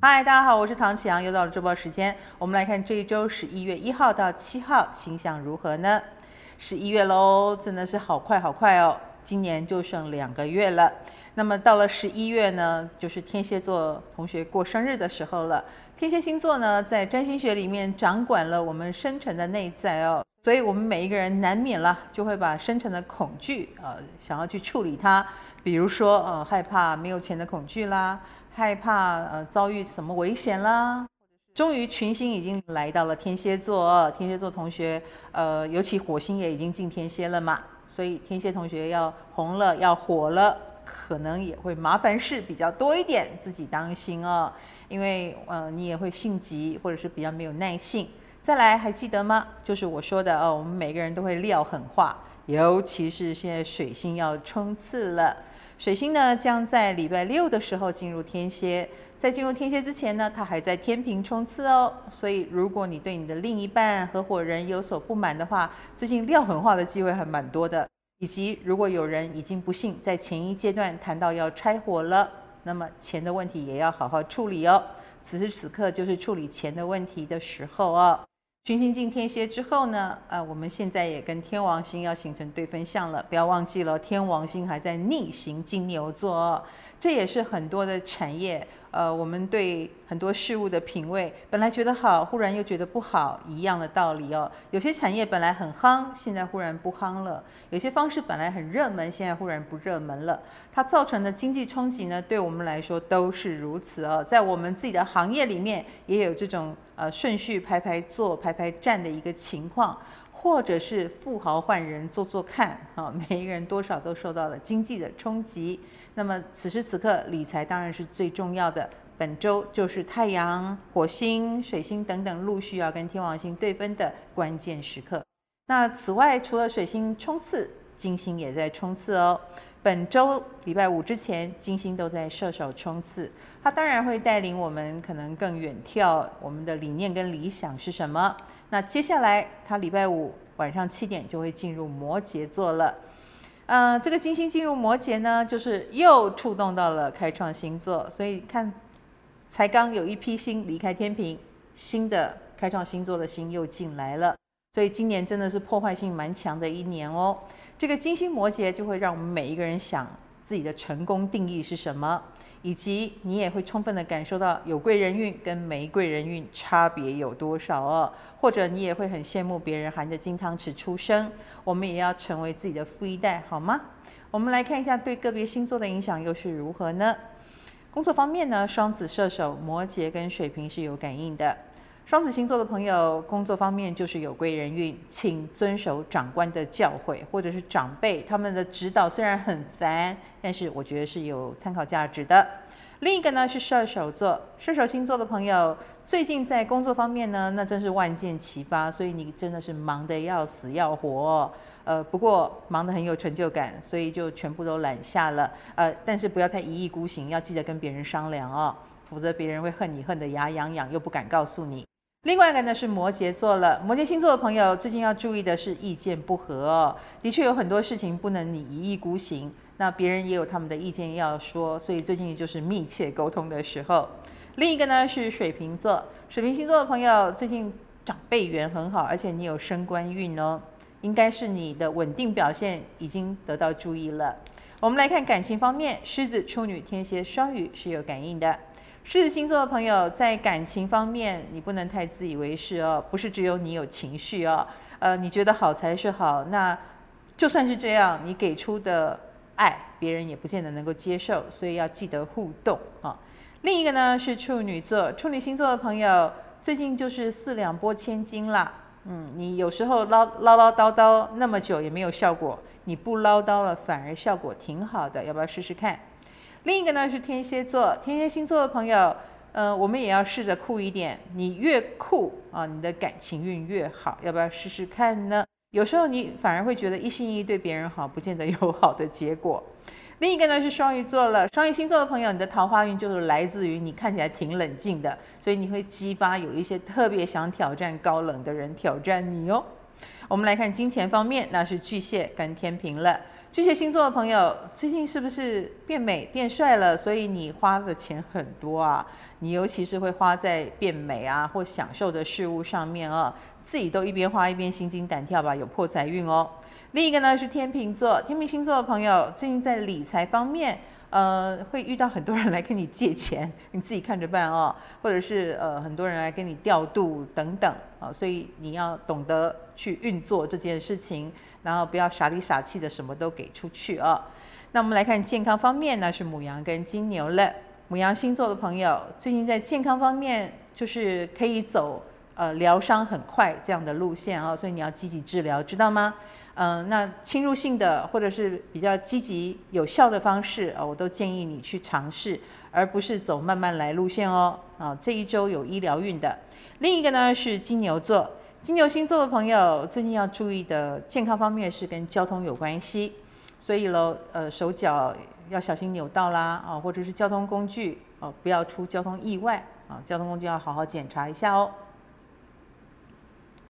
嗨，大家好，我是唐启阳，又到了周报时间。我们来看这一周十一月一号到七号星象如何呢？十一月喽，真的是好快好快哦，今年就剩两个月了。那么到了十一月呢，就是天蝎座同学过生日的时候了。天蝎星座呢，在占星学里面掌管了我们深层的内在哦，所以我们每一个人难免了就会把深层的恐惧呃想要去处理它，比如说呃害怕没有钱的恐惧啦。害怕呃遭遇什么危险啦？终于群星已经来到了天蝎座，天蝎座同学呃，尤其火星也已经进天蝎了嘛，所以天蝎同学要红了，要火了，可能也会麻烦事比较多一点，自己当心哦，因为呃你也会性急或者是比较没有耐性。再来还记得吗？就是我说的哦，我们每个人都会撂狠话，尤其是现在水星要冲刺了。水星呢，将在礼拜六的时候进入天蝎，在进入天蝎之前呢，它还在天秤冲刺哦。所以，如果你对你的另一半、合伙人有所不满的话，最近撂狠话的机会还蛮多的。以及，如果有人已经不幸在前一阶段谈到要拆伙了，那么钱的问题也要好好处理哦。此时此刻就是处理钱的问题的时候哦。群星进天蝎之后呢，呃，我们现在也跟天王星要形成对分相了，不要忘记了，天王星还在逆行金牛座，这也是很多的产业，呃，我们对很多事物的品味，本来觉得好，忽然又觉得不好，一样的道理哦。有些产业本来很夯，现在忽然不夯了；有些方式本来很热门，现在忽然不热门了。它造成的经济冲击呢，对我们来说都是如此哦。在我们自己的行业里面，也有这种。呃，顺序排排坐、排排站的一个情况，或者是富豪换人做做看，啊，每一个人多少都受到了经济的冲击。那么此时此刻，理财当然是最重要的。本周就是太阳、火星、水星等等陆续要跟天王星对分的关键时刻。那此外，除了水星冲刺，金星也在冲刺哦。本周礼拜五之前，金星都在射手冲刺，它当然会带领我们可能更远眺我们的理念跟理想是什么。那接下来，它礼拜五晚上七点就会进入摩羯座了。呃，这个金星进入摩羯呢，就是又触动到了开创星座，所以看才刚有一批星离开天秤，新的开创星座的星又进来了。所以今年真的是破坏性蛮强的一年哦。这个金星摩羯就会让我们每一个人想自己的成功定义是什么，以及你也会充分的感受到有贵人运跟没贵人运差别有多少哦。或者你也会很羡慕别人含着金汤匙出生，我们也要成为自己的富一代，好吗？我们来看一下对个别星座的影响又是如何呢？工作方面呢，双子、射手、摩羯跟水瓶是有感应的。双子星座的朋友，工作方面就是有贵人运，请遵守长官的教诲，或者是长辈他们的指导，虽然很烦，但是我觉得是有参考价值的。另一个呢是射手座，射手星座的朋友，最近在工作方面呢，那真是万箭齐发，所以你真的是忙得要死要活。呃，不过忙得很有成就感，所以就全部都揽下了。呃，但是不要太一意孤行，要记得跟别人商量哦，否则别人会恨你恨得牙痒痒，又不敢告诉你。另外一个呢是摩羯座了，摩羯星座的朋友最近要注意的是意见不合哦。的确有很多事情不能你一意孤行，那别人也有他们的意见要说，所以最近就是密切沟通的时候。另一个呢是水瓶座，水瓶星座的朋友最近长辈缘很好，而且你有升官运哦，应该是你的稳定表现已经得到注意了。我们来看感情方面，狮子、处女、天蝎、双鱼是有感应的。狮子星座的朋友在感情方面，你不能太自以为是哦，不是只有你有情绪哦，呃，你觉得好才是好，那就算是这样，你给出的爱，别人也不见得能够接受，所以要记得互动啊、另一个呢是处女座，处女星座的朋友最近就是四两拨千斤啦，嗯，你有时候唠唠唠叨叨那么久也没有效果，你不唠叨了反而效果挺好的，要不要试试看？另一个呢是天蝎座，天蝎星座的朋友，呃，我们也要试着酷一点。你越酷啊，你的感情运越好，要不要试试看呢？有时候你反而会觉得一心一意对别人好，不见得有好的结果。另一个呢是双鱼座了，双鱼星座的朋友，你的桃花运就是来自于你看起来挺冷静的，所以你会激发有一些特别想挑战高冷的人挑战你哦。我们来看金钱方面，那是巨蟹跟天秤了。巨蟹星座的朋友，最近是不是变美变帅了？所以你花的钱很多啊，你尤其是会花在变美啊或享受的事物上面啊，自己都一边花一边心惊胆跳吧，有破财运哦。另一个呢是天秤座，天秤星座的朋友，最近在理财方面。呃，会遇到很多人来跟你借钱，你自己看着办哦，或者是呃很多人来跟你调度等等啊，所以你要懂得去运作这件事情，然后不要傻里傻气的什么都给出去啊。那我们来看健康方面呢，是母羊跟金牛了。母羊星座的朋友，最近在健康方面就是可以走呃疗伤很快这样的路线啊，所以你要积极治疗，知道吗？嗯，那侵入性的或者是比较积极有效的方式啊，我都建议你去尝试，而不是走慢慢来路线哦。啊，这一周有医疗运的。另一个呢是金牛座，金牛星座的朋友最近要注意的健康方面是跟交通有关系，所以喽，呃，手脚要小心扭到啦，啊，或者是交通工具哦，不要出交通意外啊，交通工具要好好检查一下哦。